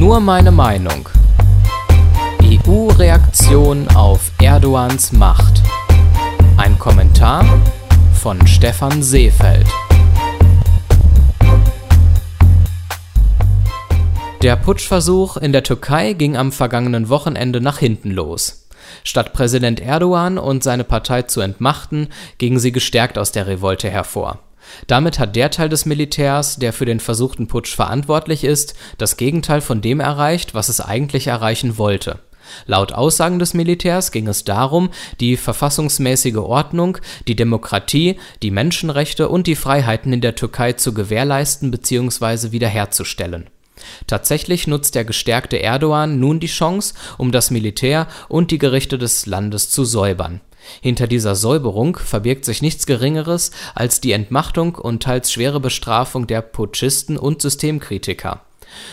Nur meine Meinung. EU-Reaktion auf Erdogans Macht. Ein Kommentar von Stefan Seefeld. Der Putschversuch in der Türkei ging am vergangenen Wochenende nach hinten los. Statt Präsident Erdogan und seine Partei zu entmachten, gingen sie gestärkt aus der Revolte hervor. Damit hat der Teil des Militärs, der für den versuchten Putsch verantwortlich ist, das Gegenteil von dem erreicht, was es eigentlich erreichen wollte. Laut Aussagen des Militärs ging es darum, die verfassungsmäßige Ordnung, die Demokratie, die Menschenrechte und die Freiheiten in der Türkei zu gewährleisten bzw. wiederherzustellen. Tatsächlich nutzt der gestärkte Erdogan nun die Chance, um das Militär und die Gerichte des Landes zu säubern. Hinter dieser Säuberung verbirgt sich nichts Geringeres als die Entmachtung und teils schwere Bestrafung der Putschisten und Systemkritiker.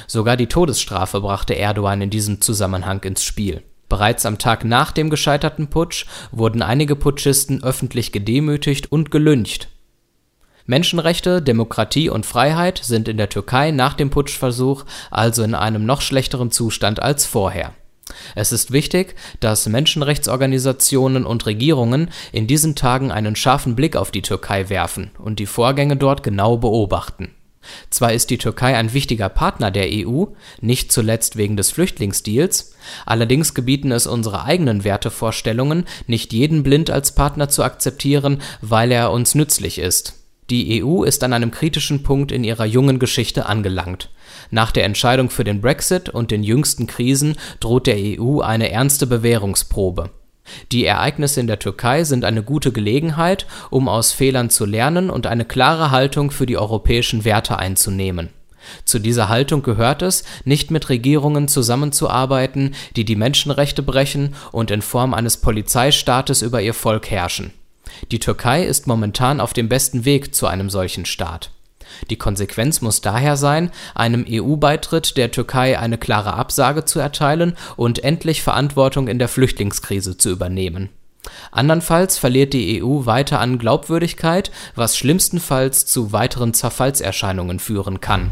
Sogar die Todesstrafe brachte Erdogan in diesem Zusammenhang ins Spiel. Bereits am Tag nach dem gescheiterten Putsch wurden einige Putschisten öffentlich gedemütigt und gelyncht. Menschenrechte, Demokratie und Freiheit sind in der Türkei nach dem Putschversuch also in einem noch schlechteren Zustand als vorher. Es ist wichtig, dass Menschenrechtsorganisationen und Regierungen in diesen Tagen einen scharfen Blick auf die Türkei werfen und die Vorgänge dort genau beobachten. Zwar ist die Türkei ein wichtiger Partner der EU, nicht zuletzt wegen des Flüchtlingsdeals, allerdings gebieten es unsere eigenen Wertevorstellungen, nicht jeden blind als Partner zu akzeptieren, weil er uns nützlich ist. Die EU ist an einem kritischen Punkt in ihrer jungen Geschichte angelangt. Nach der Entscheidung für den Brexit und den jüngsten Krisen droht der EU eine ernste Bewährungsprobe. Die Ereignisse in der Türkei sind eine gute Gelegenheit, um aus Fehlern zu lernen und eine klare Haltung für die europäischen Werte einzunehmen. Zu dieser Haltung gehört es, nicht mit Regierungen zusammenzuarbeiten, die die Menschenrechte brechen und in Form eines Polizeistaates über ihr Volk herrschen. Die Türkei ist momentan auf dem besten Weg zu einem solchen Staat. Die Konsequenz muss daher sein, einem EU-Beitritt der Türkei eine klare Absage zu erteilen und endlich Verantwortung in der Flüchtlingskrise zu übernehmen. Andernfalls verliert die EU weiter an Glaubwürdigkeit, was schlimmstenfalls zu weiteren Zerfallserscheinungen führen kann.